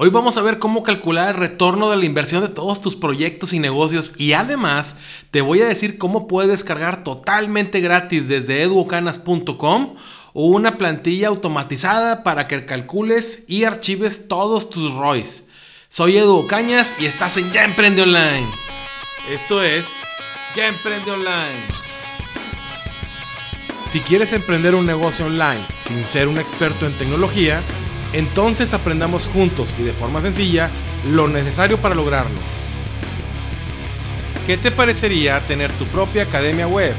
Hoy vamos a ver cómo calcular el retorno de la inversión de todos tus proyectos y negocios y además te voy a decir cómo puedes descargar totalmente gratis desde eduocanas.com o una plantilla automatizada para que calcules y archives todos tus ROIs. Soy Edu Cañas y estás en Ya Emprende Online. Esto es Ya Emprende Online. Si quieres emprender un negocio online sin ser un experto en tecnología, entonces aprendamos juntos y de forma sencilla lo necesario para lograrlo. ¿Qué te parecería tener tu propia academia web?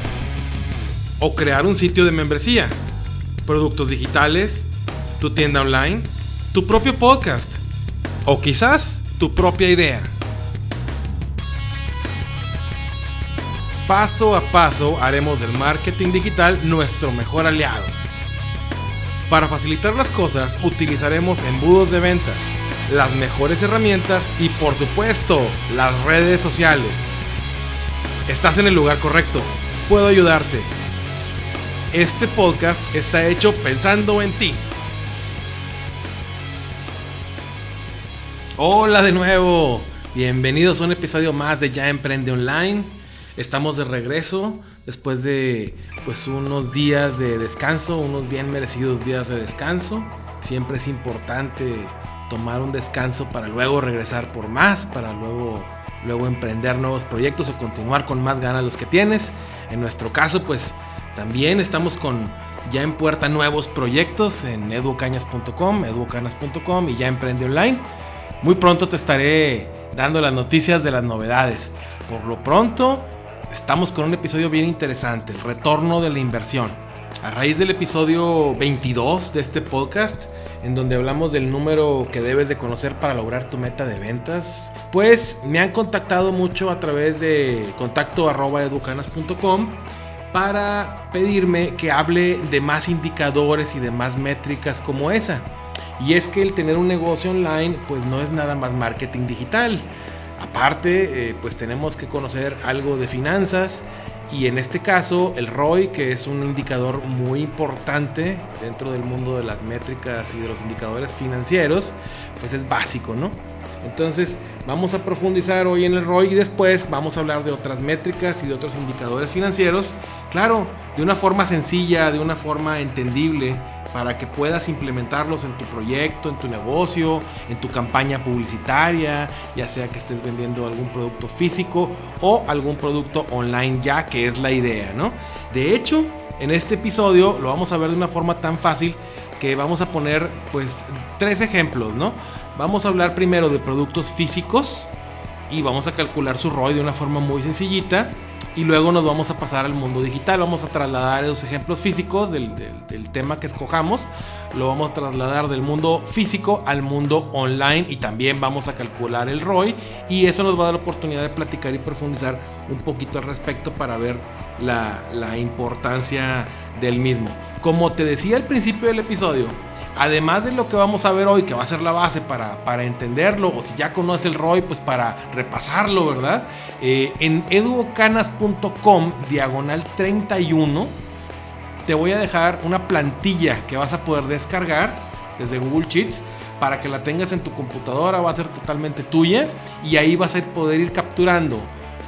¿O crear un sitio de membresía? ¿Productos digitales? ¿Tu tienda online? ¿Tu propio podcast? ¿O quizás tu propia idea? Paso a paso haremos del marketing digital nuestro mejor aliado para facilitar las cosas utilizaremos embudos de ventas, las mejores herramientas y por supuesto las redes sociales. Estás en el lugar correcto, puedo ayudarte. Este podcast está hecho pensando en ti. Hola de nuevo, bienvenidos a un episodio más de Ya Emprende Online. Estamos de regreso después de pues unos días de descanso, unos bien merecidos días de descanso. Siempre es importante tomar un descanso para luego regresar por más, para luego luego emprender nuevos proyectos o continuar con más ganas los que tienes. En nuestro caso, pues también estamos con ya en puerta nuevos proyectos en educañas.com, educanas.com y ya emprende online. Muy pronto te estaré dando las noticias de las novedades. Por lo pronto, estamos con un episodio bien interesante, el retorno de la inversión. A raíz del episodio 22 de este podcast, en donde hablamos del número que debes de conocer para lograr tu meta de ventas, pues me han contactado mucho a través de contacto para pedirme que hable de más indicadores y de más métricas como esa. Y es que el tener un negocio online pues no es nada más marketing digital. Aparte, eh, pues tenemos que conocer algo de finanzas y en este caso el ROI, que es un indicador muy importante dentro del mundo de las métricas y de los indicadores financieros, pues es básico, ¿no? Entonces vamos a profundizar hoy en el ROI y después vamos a hablar de otras métricas y de otros indicadores financieros, claro, de una forma sencilla, de una forma entendible para que puedas implementarlos en tu proyecto, en tu negocio, en tu campaña publicitaria, ya sea que estés vendiendo algún producto físico o algún producto online ya, que es la idea, ¿no? De hecho, en este episodio lo vamos a ver de una forma tan fácil que vamos a poner pues tres ejemplos, ¿no? Vamos a hablar primero de productos físicos y vamos a calcular su ROI de una forma muy sencillita y luego nos vamos a pasar al mundo digital. Vamos a trasladar esos ejemplos físicos del, tema que escojamos. Lo vamos a trasladar del mundo físico al mundo online y también vamos a calcular el ROI. Y eso nos va a dar la oportunidad de platicar y profundizar un poquito al respecto para ver la, la importancia del mismo. Como te decía al principio del episodio, además de lo que vamos a ver hoy, que va a ser la base para, para entenderlo, o si ya conoces el ROI, pues para repasarlo, ¿verdad? Eh, en educanas.com, diagonal 31, te voy a dejar una plantilla que vas a poder descargar desde Google Sheets para que la tengas en tu computadora, va a ser totalmente tuya y ahí vas a poder ir capturando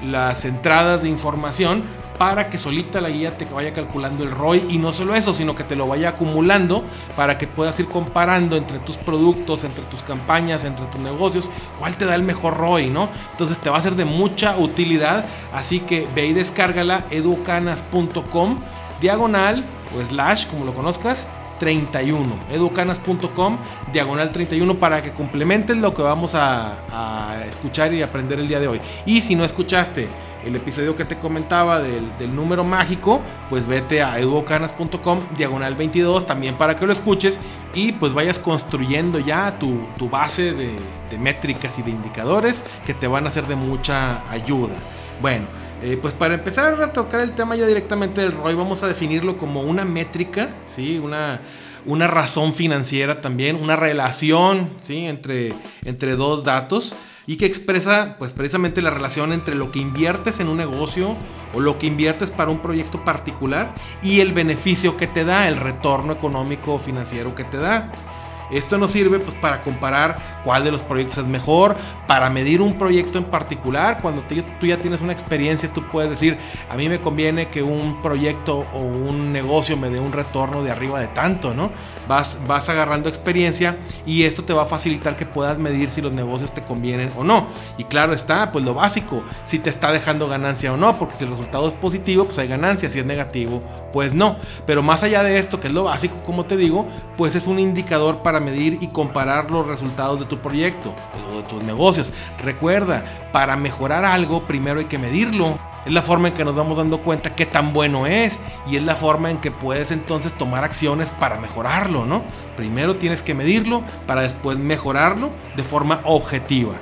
las entradas de información para que solita la guía te vaya calculando el ROI y no solo eso, sino que te lo vaya acumulando para que puedas ir comparando entre tus productos, entre tus campañas, entre tus negocios, cuál te da el mejor ROI, ¿no? Entonces te va a ser de mucha utilidad, así que ve y descárgala educanas.com diagonal o slash, como lo conozcas, 31. Educanas.com, diagonal 31, para que complementes lo que vamos a, a, escuchar y aprender el día de hoy. Y si no escuchaste el episodio que te comentaba del, número mágico, pues vete a educanas.com, diagonal 22, también para que lo escuches y pues vayas construyendo ya tu, base de, métricas y de indicadores que te van a ser de mucha ayuda. Bueno, eh, pues para empezar a tocar el tema ya directamente del ROI, vamos a definirlo como una métrica, ¿sí? Una, una razón financiera también, una relación ¿sí? entre, entre dos datos y que expresa pues precisamente la relación entre lo que inviertes en un negocio o lo que inviertes para un proyecto particular y el beneficio que te da, el retorno económico o financiero que te da. Esto nos sirve pues para comparar cuál de los proyectos es mejor. Para medir un proyecto en particular, cuando tú ya tienes una experiencia, tú puedes decir, a mí me conviene que un proyecto o un negocio me dé un retorno de arriba de tanto, ¿no? Vas, vas agarrando experiencia y esto te va a facilitar que puedas medir si los negocios te convienen o no. Y claro está, pues lo básico, si te está dejando ganancia o no, porque si el resultado es positivo, pues hay ganancia, si es negativo, pues no. Pero más allá de esto, que es lo básico, como te digo, pues es un indicador para medir y comparar los resultados de tu proyecto o de tus negocios. Recuerda, para mejorar algo, primero hay que medirlo. Es la forma en que nos vamos dando cuenta qué tan bueno es y es la forma en que puedes entonces tomar acciones para mejorarlo, ¿no? Primero tienes que medirlo para después mejorarlo de forma objetiva.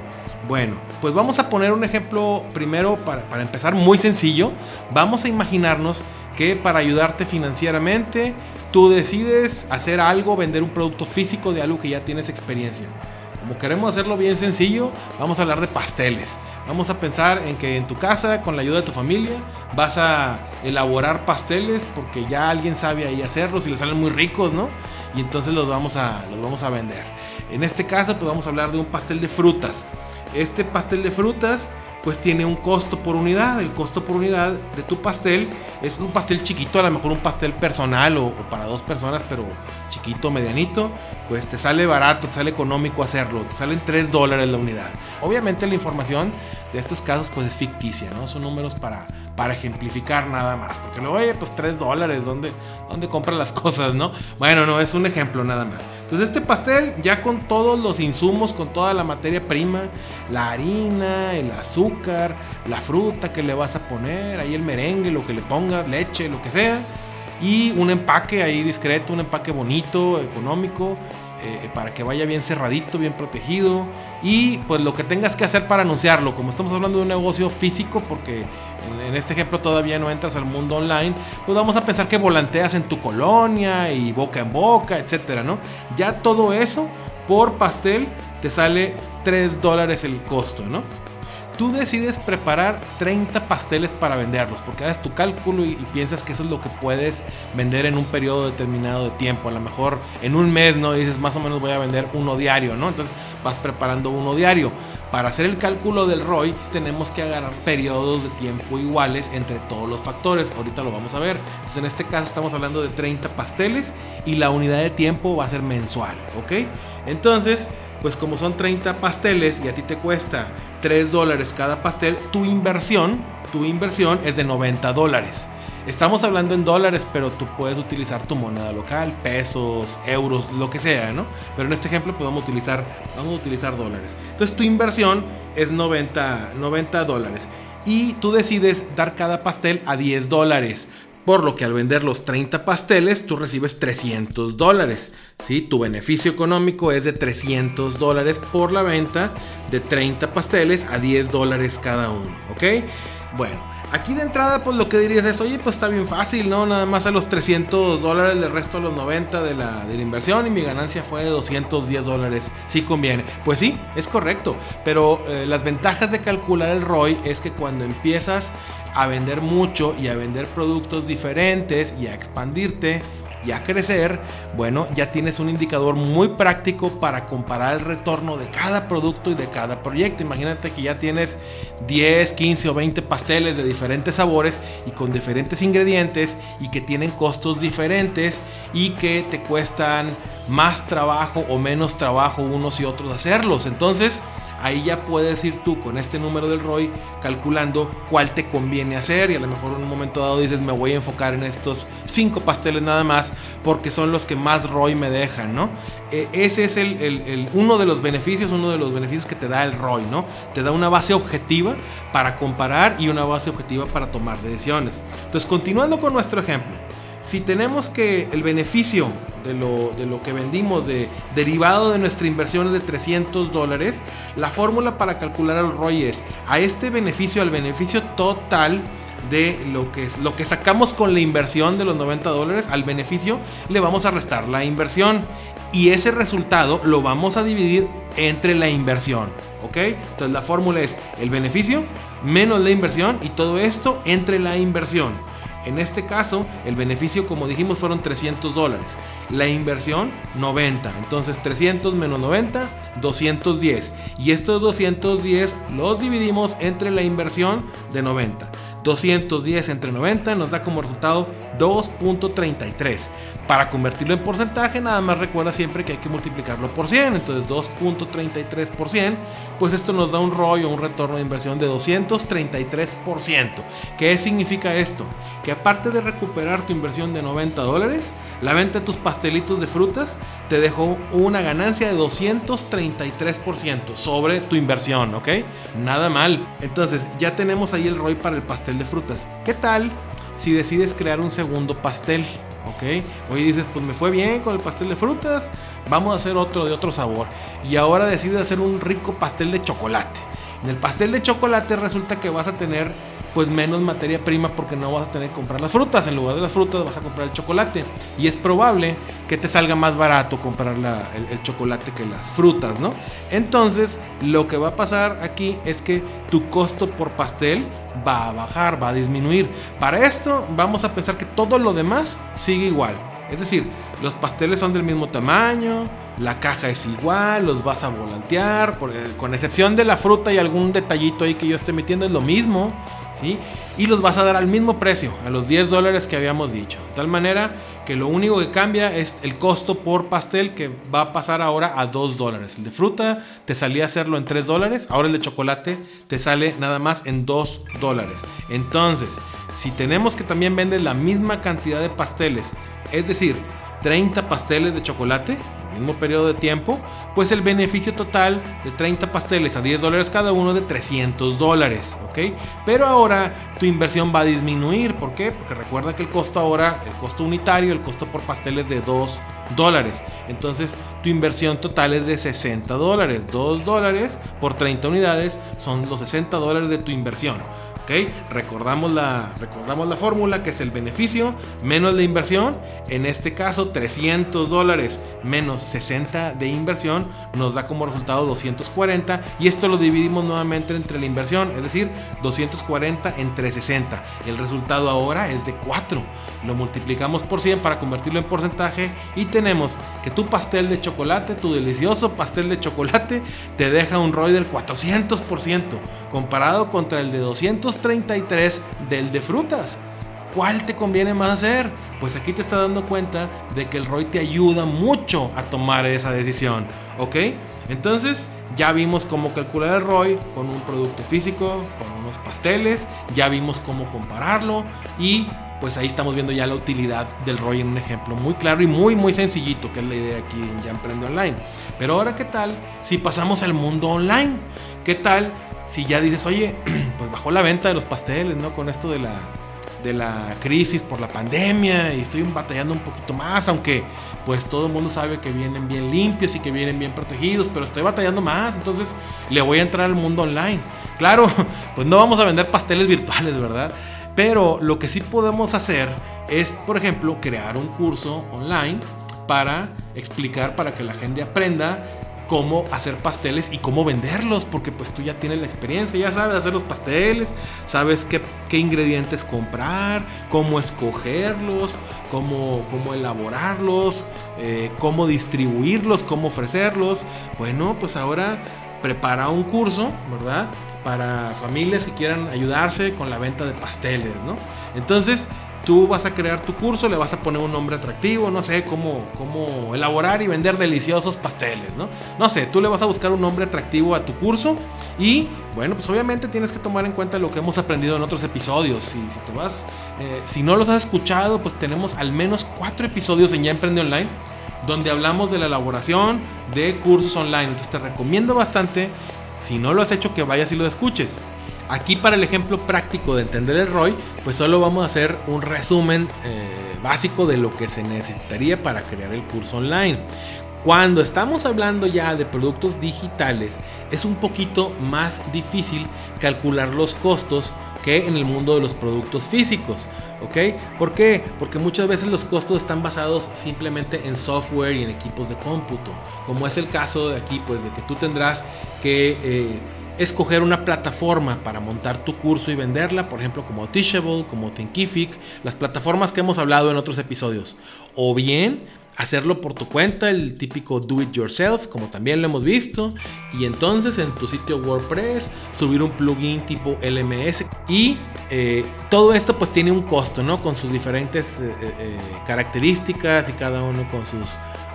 Bueno, pues vamos a poner un ejemplo primero para, para empezar muy sencillo. Vamos a imaginarnos que para ayudarte financieramente tú decides hacer algo, vender un producto físico de algo que ya tienes experiencia. Como queremos hacerlo bien sencillo, vamos a hablar de pasteles. Vamos a pensar en que en tu casa, con la ayuda de tu familia, vas a elaborar pasteles porque ya alguien sabe ahí hacerlos y les salen muy ricos, ¿no? Y entonces los vamos a, los vamos a vender. En este caso, pues vamos a hablar de un pastel de frutas. Este pastel de frutas pues tiene un costo por unidad. El costo por unidad de tu pastel es un pastel chiquito, a lo mejor un pastel personal o, para dos personas, pero chiquito, medianito, pues te sale barato, te sale económico hacerlo, te salen 3 dólares la unidad. Obviamente la información de estos casos pues es ficticia, ¿no? Son números para, para ejemplificar nada más. Porque no, oye, pues 3 dólares, ¿dónde, ¿dónde compran las cosas, no? Bueno, no, es un ejemplo nada más. Entonces este pastel ya con todos los insumos, con toda la materia prima, la harina, el azúcar, la fruta que le vas a poner, ahí el merengue, lo que le pongas, leche, lo que sea. Y un empaque ahí discreto, un empaque bonito, económico, eh, para que vaya bien cerradito, bien protegido. Y pues lo que tengas que hacer para anunciarlo, como estamos hablando de un negocio físico, porque en, este ejemplo todavía no entras al mundo online, pues vamos a pensar que volanteas en tu colonia y boca en boca, etcétera, ¿no? Ya todo eso por pastel te sale 3 dólares el costo, ¿no? Tú decides preparar 30 pasteles para venderlos, porque haces tu cálculo y, piensas que eso es lo que puedes vender en un periodo determinado de tiempo. A lo mejor en un mes, ¿no? Dices, más o menos voy a vender uno diario, ¿no? Entonces vas preparando uno diario. Para hacer el cálculo del ROI tenemos que agarrar periodos de tiempo iguales entre todos los factores. Ahorita lo vamos a ver. Entonces en este caso estamos hablando de 30 pasteles y la unidad de tiempo va a ser mensual, ¿ok? Entonces pues como son 30 pasteles y a ti te cuesta 3 dólares cada pastel, tu inversión, tu inversión es de 90 dólares. Estamos hablando en dólares, pero tú puedes utilizar tu moneda local, pesos, euros, lo que sea, ¿no? Pero en este ejemplo podemos utilizar, vamos a utilizar dólares. Entonces tu inversión es 90, 90 dólares. Y tú decides dar cada pastel a 10 dólares. Por lo que al vender los 30 pasteles, tú recibes 300 dólares. ¿sí? Tu beneficio económico es de 300 dólares por la venta de 30 pasteles a 10 dólares cada uno. ¿Ok? Bueno, aquí de entrada, pues lo que dirías es, oye, pues está bien fácil, ¿no? Nada más a los 300 dólares, del resto a los 90 de la, inversión y mi ganancia fue de 210 dólares. Sí conviene. Pues sí, es correcto. Pero eh, las ventajas de calcular el ROI es que cuando empiezas a vender mucho y a vender productos diferentes y a expandirte y a crecer, bueno, ya tienes un indicador muy práctico para comparar el retorno de cada producto y de cada proyecto. Imagínate que ya tienes 10, 15 o 20 pasteles de diferentes sabores y con diferentes ingredientes y que tienen costos diferentes y que te cuestan más trabajo o menos trabajo unos y otros hacerlos. Entonces, ahí ya puedes ir tú con este número del ROI calculando cuál te conviene hacer y a lo mejor en un momento dado dices me voy a enfocar en estos cinco pasteles nada más porque son los que más ROI me dejan, ¿no? E, ese es el, uno de los beneficios, uno de los beneficios que te da el ROI, ¿no? Te da una base objetiva para comparar y una base objetiva para tomar decisiones. Entonces, continuando con nuestro ejemplo, si tenemos que el beneficio de lo, de lo que vendimos de, derivado de nuestra inversión de 300 dólares, la fórmula para calcular el ROI es a este beneficio, al beneficio total de lo que, es, lo que sacamos con la inversión de los 90 dólares, al beneficio le vamos a restar la inversión y ese resultado lo vamos a dividir entre la inversión. ¿Ok? Entonces la fórmula es el beneficio menos la inversión y todo esto entre la inversión. En este caso, el beneficio, como dijimos, fueron 300 dólares. La inversión, 90. Entonces, 300 menos 90, 210. Y estos 210 los dividimos entre la inversión de 90. 210 entre 90 nos da como resultado 2.33. Para convertirlo en porcentaje, nada más recuerda siempre que hay que multiplicarlo por 100. Entonces 2.33 por 100, pues esto nos da un rollo, un retorno de inversión de 233%. ¿Qué significa esto? Que aparte de recuperar tu inversión de 90 dólares, la venta de tus pastelitos de frutas te dejó una ganancia de 233% sobre tu inversión, ¿ok? Nada mal. Entonces ya tenemos ahí el ROI para el pastel de frutas. ¿Qué tal si decides crear un segundo pastel? ¿Ok? Hoy dices, pues me fue bien con el pastel de frutas, vamos a hacer otro de otro sabor. Y ahora decides hacer un rico pastel de chocolate. En el pastel de chocolate resulta que vas a tener pues menos materia prima porque no vas a tener que comprar las frutas. En lugar de las frutas vas a comprar el chocolate. Y es probable que te salga más barato comprar el, chocolate que las frutas, ¿no? Entonces, lo que va a pasar aquí es que tu costo por pastel va a bajar, va a disminuir. Para esto vamos a pensar que todo lo demás sigue igual. Es decir, los pasteles son del mismo tamaño, la caja es igual, los vas a volantear, eh, con excepción de la fruta y algún detallito ahí que yo esté metiendo, es lo mismo. Y los vas a dar al mismo precio, a los 10 dólares que habíamos dicho. De tal manera que lo único que cambia es el costo por pastel que va a pasar ahora a 2 dólares. El de fruta te salía hacerlo en 3 dólares, ahora el de chocolate te sale nada más en 2 dólares. Entonces, si tenemos que también vender la misma cantidad de pasteles, es decir, 30 pasteles de chocolate, mismo periodo de tiempo, pues el beneficio total de 30 pasteles a 10 dólares cada uno de 300 dólares, ¿ok? Pero ahora tu inversión va a disminuir, ¿por qué? Porque recuerda que el costo ahora, el costo unitario, el costo por pasteles de 2 dólares. Entonces tu inversión total es de 60 dólares. 2 dólares por 30 unidades son los 60 dólares de tu inversión. Recordamos la, recordamos la fórmula que es el beneficio menos la inversión. En este caso, 300 dólares menos 60 de inversión nos da como resultado 240. Y esto lo dividimos nuevamente entre la inversión, es decir, 240 entre 60. El resultado ahora es de 4 lo multiplicamos por 100 para convertirlo en porcentaje y tenemos que tu pastel de chocolate, tu delicioso pastel de chocolate, te deja un ROI del 400% comparado contra el de 233 del de frutas. ¿Cuál te conviene más hacer? Pues aquí te está dando cuenta de que el ROI te ayuda mucho a tomar esa decisión, ¿ok? Entonces, ya vimos cómo calcular el ROI con un producto físico, con unos pasteles, ya vimos cómo compararlo y pues ahí estamos viendo ya la utilidad del ROI en un ejemplo muy claro y muy muy sencillito, que es la idea aquí en Ya Emprende Online. Pero ahora, ¿qué tal si pasamos al mundo online? ¿Qué tal si ya dices, oye, pues bajó la venta de los pasteles, ¿no? Con esto de la, de la crisis por la pandemia y estoy batallando un poquito más, aunque pues todo el mundo sabe que vienen bien limpios y que vienen bien protegidos, pero estoy batallando más, entonces le voy a entrar al mundo online. Claro, pues no vamos a vender pasteles virtuales, ¿verdad? Pero lo que sí podemos hacer es, por ejemplo, crear un curso online para explicar, para que la gente aprenda cómo hacer pasteles y cómo venderlos, porque pues tú ya tienes la experiencia, ya sabes hacer los pasteles, sabes qué, ingredientes comprar, cómo escogerlos, cómo, cómo elaborarlos, eh, cómo distribuirlos, cómo ofrecerlos. Bueno, pues ahora prepara un curso, ¿verdad? Para familias que quieran ayudarse con la venta de pasteles, ¿no? Entonces, tú vas a crear tu curso, le vas a poner un nombre atractivo, no sé, cómo, cómo elaborar y vender deliciosos pasteles, ¿no? No sé, tú le vas a buscar un nombre atractivo a tu curso y, bueno, pues obviamente tienes que tomar en cuenta lo que hemos aprendido en otros episodios. Si, eh, si no los has escuchado, pues tenemos al menos cuatro episodios en Ya Emprende Online donde hablamos de la elaboración de cursos online. Entonces te recomiendo bastante, si no lo has hecho, que vayas y lo escuches. Aquí para el ejemplo práctico de entender el ROI, pues solo vamos a hacer un resumen eh, básico de lo que se necesitaría para crear el curso online. Cuando estamos hablando ya de productos digitales, es un poquito más difícil calcular los costos que en el mundo de los productos físicos. ¿Ok? ¿Por qué? Porque muchas veces los costos están basados simplemente en software y en equipos de cómputo. Como es el caso de aquí, pues de que tú tendrás que eh, escoger una plataforma para montar tu curso y venderla, por ejemplo como Teachable, como Thinkific, las plataformas que hemos hablado en otros episodios. O bien hacerlo por tu cuenta, el típico do it yourself, como también lo hemos visto, y entonces en tu sitio WordPress subir un plugin tipo LMS y eh, todo esto pues tiene un costo, ¿no? Con sus diferentes eh, eh, características y cada uno con sus,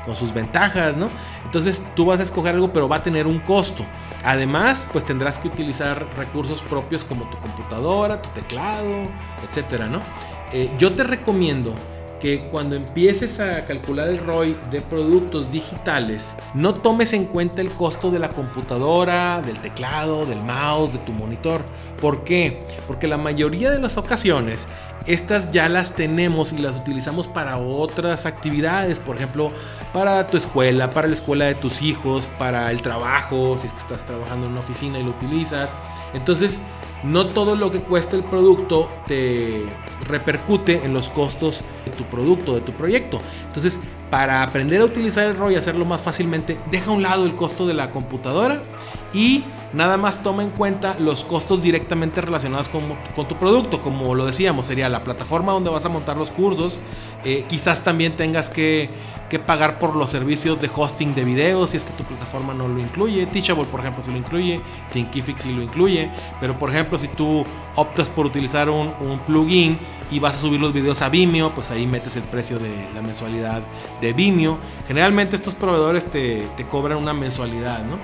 con sus ventajas, ¿no? Entonces tú vas a escoger algo pero va a tener un costo. Además, pues tendrás que utilizar recursos propios como tu computadora, tu teclado, etcétera, ¿no? yo te recomiendo que cuando empieces a calcular el ROI de productos digitales, no tomes en cuenta el costo de la computadora, del teclado, del mouse, de tu monitor. ¿Por qué? Porque la mayoría de las ocasiones estas ya las tenemos y las utilizamos para otras actividades, por ejemplo, para tu escuela, para la escuela de tus hijos, para el trabajo, si es que estás trabajando en una oficina y lo utilizas. Entonces, no todo lo que cuesta el producto te repercute en los costos de tu producto, de tu proyecto. Entonces, para aprender a utilizar el ROI y hacerlo más fácilmente, deja a un lado el costo de la computadora y nada más toma en cuenta los costos directamente relacionados con, tu producto. Como lo decíamos, sería la plataforma donde vas a montar los cursos. Eh, quizás también tengas que que pagar por los servicios de hosting de videos si es que tu plataforma no lo incluye. Teachable, por ejemplo, si lo incluye. Thinkific si lo incluye. Pero, por ejemplo, si tú optas por utilizar un, plugin y vas a subir los videos a Vimeo, pues ahí metes el precio de la mensualidad de Vimeo. Generalmente estos proveedores te, cobran una mensualidad, ¿no?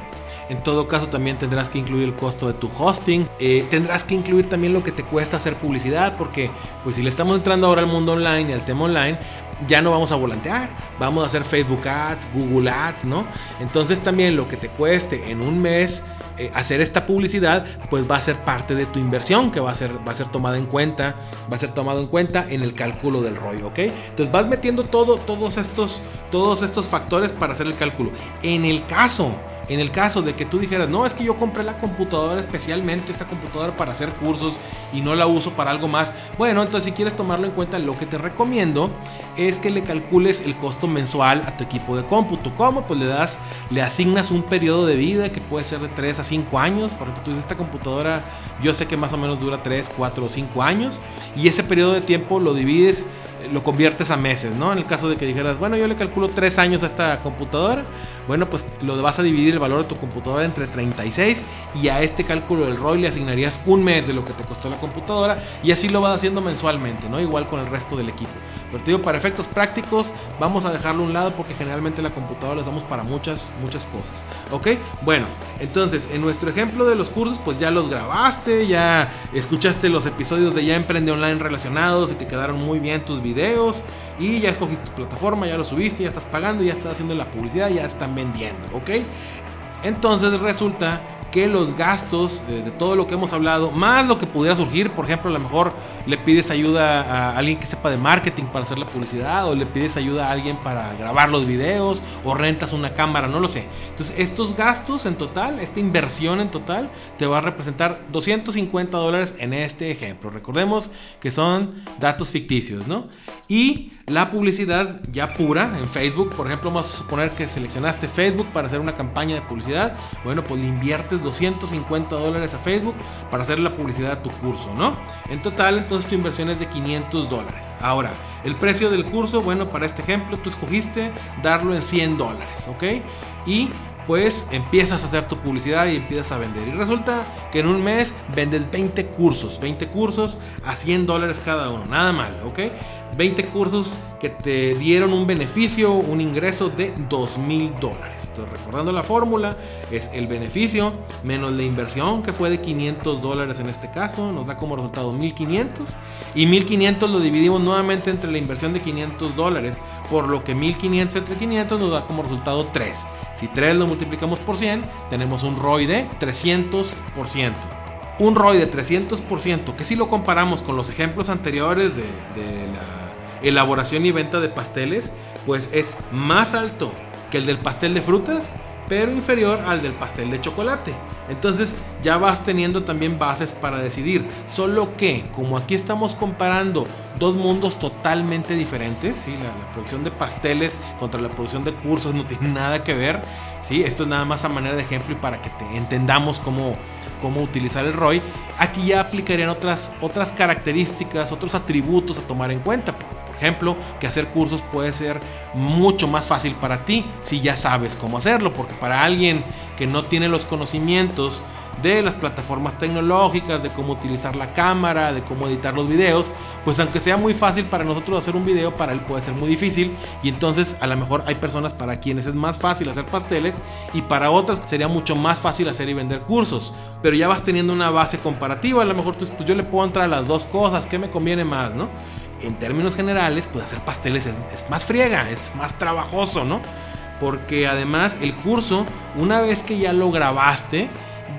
En todo caso también tendrás que incluir el costo de tu hosting. Eh, tendrás que incluir también lo que te cuesta hacer publicidad. Porque pues si le estamos entrando ahora al mundo online y al tema online, ya no vamos a volantear, vamos a hacer Facebook Ads, Google Ads, ¿no? Entonces también lo que te cueste en un mes eh, hacer esta publicidad, pues va a ser parte de tu inversión que va a ser, va a ser tomada en cuenta, va a ser tomado en cuenta en el cálculo del rollo, ¿ok? Entonces vas metiendo todo, todos, estos, todos estos factores para hacer el cálculo. En el caso en el caso de que tú dijeras, no, es que yo compré la computadora especialmente, esta computadora para hacer cursos y no la uso para algo más, bueno, entonces si quieres tomarlo en cuenta, lo que te recomiendo es que le calcules el costo mensual a tu equipo de cómputo. ¿Cómo? Pues le das, le asignas un periodo de vida que puede ser de 3 a 5 años. Por ejemplo, tú esta computadora yo sé que más o menos dura 3, 4 o 5 años. Y ese periodo de tiempo lo divides lo conviertes a meses, ¿no? En el caso de que dijeras, bueno, yo le calculo 3 años a esta computadora, bueno, pues lo vas a dividir el valor de tu computadora entre 36 y a este cálculo del ROI le asignarías un mes de lo que te costó la computadora y así lo vas haciendo mensualmente, ¿no? Igual con el resto del equipo. Pero te digo, para efectos prácticos, vamos a dejarlo a un lado porque generalmente la computadora la usamos para muchas, muchas cosas. ¿Ok? Bueno, entonces, en nuestro ejemplo de los cursos, pues ya los grabaste, ya escuchaste los episodios de Ya Emprende Online relacionados y te quedaron muy bien tus videos. Y ya escogiste tu plataforma, ya lo subiste, ya estás pagando, ya estás haciendo la publicidad, ya están vendiendo, ¿ok? Entonces resulta que los gastos de, todo lo que hemos hablado, más lo que pudiera surgir, por ejemplo, a lo mejor le pides ayuda a alguien que sepa de marketing para hacer la publicidad, o le pides ayuda a alguien para grabar los videos, o rentas una cámara, no lo sé. Entonces, estos gastos en total, esta inversión en total, te va a representar 250 dólares en este ejemplo. Recordemos que son datos ficticios, ¿no? Y la publicidad ya pura en Facebook, por ejemplo, vamos a suponer que seleccionaste Facebook para hacer una campaña de publicidad, bueno, pues le inviertes 250 dólares a Facebook para hacer la publicidad de tu curso, ¿no? En total, entonces tu inversión es de 500 dólares. Ahora, el precio del curso, bueno, para este ejemplo, tú escogiste darlo en 100 dólares, ¿ok? Y pues empiezas a hacer tu publicidad y empiezas a vender. Y resulta que en un mes vendes 20 cursos, 20 cursos a 100 dólares cada uno, nada mal, ¿ok? 20 cursos que te dieron un beneficio, un ingreso de 2 mil dólares. Entonces, recordando la fórmula, es el beneficio menos la inversión que fue de 500 dólares en este caso, nos da como resultado 1500 y 1500 lo dividimos nuevamente entre la inversión de 500 dólares, por lo que 1500 entre 500 nos da como resultado 3. Si 3 lo multiplicamos por 100, tenemos un ROI de 300%. Un ROI de 300%, que si lo comparamos con los ejemplos anteriores de, de la elaboración y venta de pasteles, pues es más alto que el del pastel de frutas, pero inferior al del pastel de chocolate. Entonces ya vas teniendo también bases para decidir. Solo que, como aquí estamos comparando dos mundos totalmente diferentes, ¿sí? la, producción de pasteles contra la producción de cursos no tiene nada que ver. ¿sí? Esto es nada más a manera de ejemplo y para que te entendamos cómo, cómo utilizar el ROI. Aquí ya aplicarían otras, otras características, otros atributos a tomar en cuenta ejemplo, que hacer cursos puede ser mucho más fácil para ti si ya sabes cómo hacerlo, porque para alguien que no tiene los conocimientos de las plataformas tecnológicas, de cómo utilizar la cámara, de cómo editar los videos, pues aunque sea muy fácil para nosotros hacer un video, para él puede ser muy difícil y entonces a lo mejor hay personas para quienes es más fácil hacer pasteles y para otras sería mucho más fácil hacer y vender cursos, pero ya vas teniendo una base comparativa, a lo mejor pues, pues yo le puedo entrar a las dos cosas, ¿qué me conviene más, no? En términos generales, pues hacer pasteles es, más friega, es más trabajoso, ¿no? Porque además el curso, una vez que ya lo grabaste,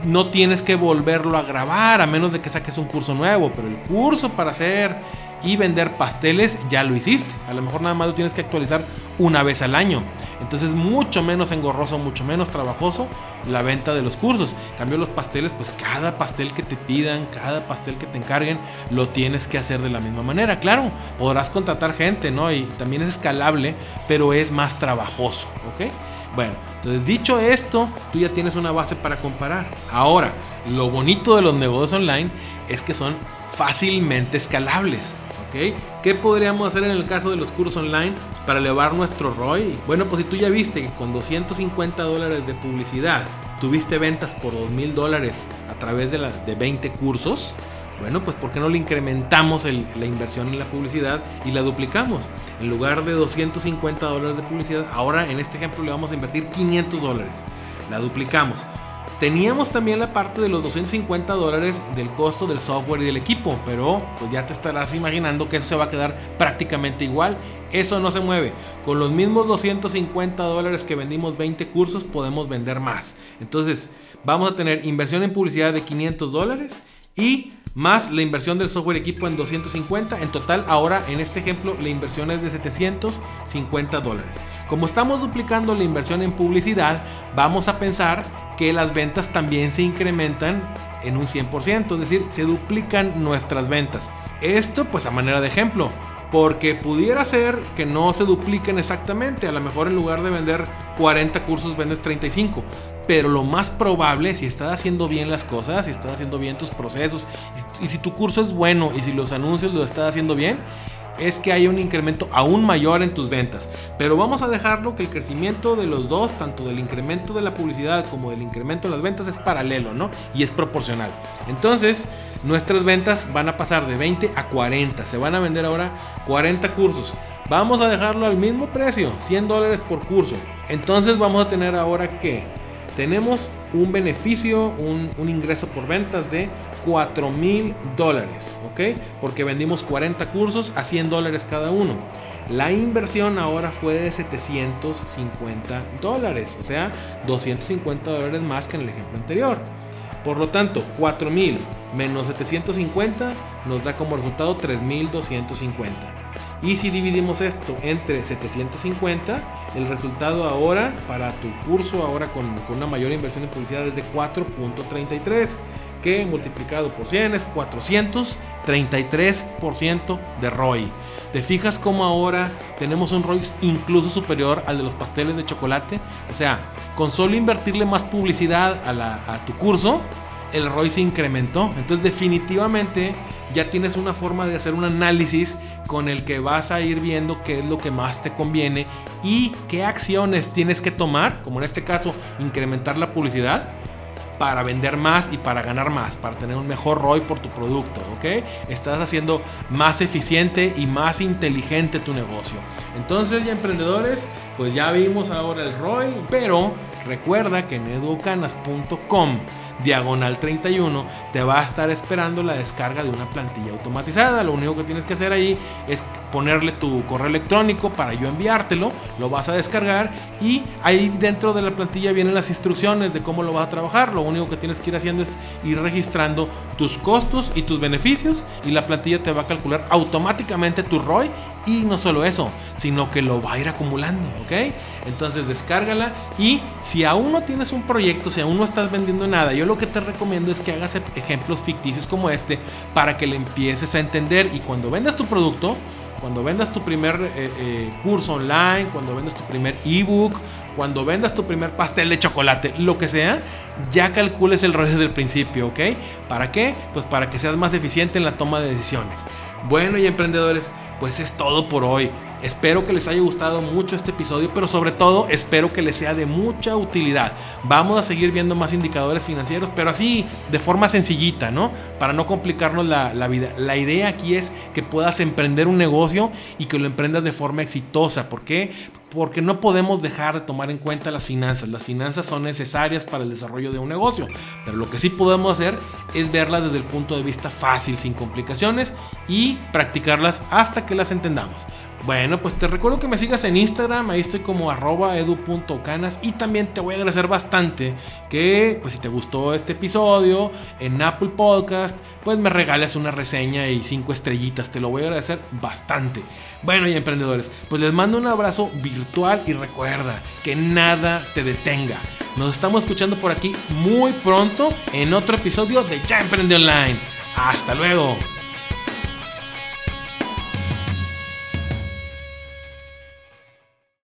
no tienes que volverlo a grabar, a menos de que saques un curso nuevo, pero el curso para hacer y vender pasteles ya lo hiciste. A lo mejor nada más lo tienes que actualizar una vez al año. Entonces mucho menos engorroso, mucho menos trabajoso la venta de los cursos. cambio los pasteles, pues cada pastel que te pidan, cada pastel que te encarguen, lo tienes que hacer de la misma manera. Claro, podrás contratar gente, ¿no? Y también es escalable, pero es más trabajoso, ¿ok? Bueno, entonces dicho esto, tú ya tienes una base para comparar. Ahora, lo bonito de los negocios online es que son fácilmente escalables. ¿Qué podríamos hacer en el caso de los cursos online para elevar nuestro ROI? Bueno, pues si tú ya viste que con 250 dólares de publicidad tuviste ventas por 2 mil dólares a través de, la, de 20 cursos, bueno, pues ¿por qué no le incrementamos la inversión en la publicidad y la duplicamos? En lugar de 250 dólares de publicidad, ahora en este ejemplo le vamos a invertir 500 dólares. La duplicamos. Teníamos también la parte de los 250 dólares del costo del software y del equipo, pero pues ya te estarás imaginando que eso se va a quedar prácticamente igual. Eso no se mueve. Con los mismos 250 dólares que vendimos 20 cursos podemos vender más. Entonces vamos a tener inversión en publicidad de 500 dólares y más la inversión del software equipo en 250. En total, ahora en este ejemplo, la inversión es de 750 dólares. Como estamos duplicando la inversión en publicidad, vamos a pensar que las ventas también se incrementan en un 100%, es decir, se duplican nuestras ventas. Esto pues a manera de ejemplo, porque pudiera ser que no se dupliquen exactamente, a lo mejor en lugar de vender 40 cursos vendes 35, pero lo más probable, si estás haciendo bien las cosas, si estás haciendo bien tus procesos, y, si tu curso es bueno y si los anuncios lo estás haciendo bien, es que haya un incremento aún mayor en tus ventas. Pero vamos a dejarlo que el crecimiento de los dos, tanto del incremento de la publicidad como del incremento de las ventas, es paralelo, ¿no? Y es proporcional. Entonces, nuestras ventas van a pasar de 20 a 40. Se van a vender ahora 40 cursos. Vamos a dejarlo al mismo precio, 100 dólares por curso. Entonces vamos a tener ahora que tenemos un beneficio, un, un ingreso por ventas de 4 mil dólares, ¿ok? Porque vendimos 40 cursos a 100 dólares cada uno. La inversión ahora fue de 750 dólares, o sea, 250 dólares más que en el ejemplo anterior. Por lo tanto, 4000 menos 750 nos da como resultado 3250. Y si dividimos esto entre 750, el resultado ahora para tu curso, ahora con, con una mayor inversión en publicidad es de 4.33 que multiplicado por 100 es 433% de ROI. ¿Te fijas cómo ahora tenemos un ROI incluso superior al de los pasteles de chocolate? O sea, con solo invertirle más publicidad a, tu curso, el ROI se incrementó. Entonces definitivamente ya tienes una forma de hacer un análisis con el que vas a ir viendo qué es lo que más te conviene y qué acciones tienes que tomar, como en este caso incrementar la publicidad para vender más y para ganar más, para tener un mejor ROI por tu producto, ¿ok? Estás haciendo más eficiente y más inteligente tu negocio. Entonces, ya emprendedores, pues ya vimos ahora el ROI, pero recuerda que en educanas.com diagonal 31 te va a estar esperando la descarga de una plantilla automatizada. Lo único que tienes que hacer ahí es ponerle tu correo electrónico para yo enviártelo, lo vas a descargar y ahí dentro de la plantilla vienen las instrucciones de cómo lo vas a trabajar. Lo único que tienes que ir haciendo es ir registrando tus costos y tus beneficios y la plantilla te va a calcular automáticamente tu ROI y no solo eso, sino que lo va a ir acumulando, ¿ok? Entonces descárgala y si aún no tienes un proyecto, si aún no estás vendiendo nada, yo lo que te recomiendo es que hagas ejemplos ficticios como este para que le empieces a entender y cuando vendas tu producto, cuando vendas tu primer eh, eh, curso online, cuando vendas tu primer ebook, cuando vendas tu primer pastel de chocolate, lo que sea, ya calcules el ROI desde el principio, ¿ok? ¿Para qué? Pues para que seas más eficiente en la toma de decisiones. Bueno, y emprendedores, pues es todo por hoy. Espero que les haya gustado mucho este episodio, pero sobre todo espero que les sea de mucha utilidad. Vamos a seguir viendo más indicadores financieros, pero así de forma sencillita, ¿no? Para no complicarnos la, la, vida. La idea aquí es que puedas emprender un negocio y que lo emprendas de forma exitosa. ¿Por qué? porque no podemos dejar de tomar en cuenta las finanzas. Las finanzas son necesarias para el desarrollo de un negocio, pero lo que sí podemos hacer es verlas desde el punto de vista fácil, sin complicaciones y practicarlas hasta que las entendamos. Bueno, pues te recuerdo que me sigas en Instagram, ahí estoy como arroba edu.canas y también te voy a agradecer bastante que pues si te gustó este episodio en Apple Podcast, pues me regales una reseña y cinco estrellitas, te lo voy a agradecer bastante. Bueno y emprendedores, pues les mando un abrazo virtual y recuerda que nada te detenga. Nos estamos escuchando por aquí muy pronto en otro episodio de Ya Emprende Online. Hasta luego.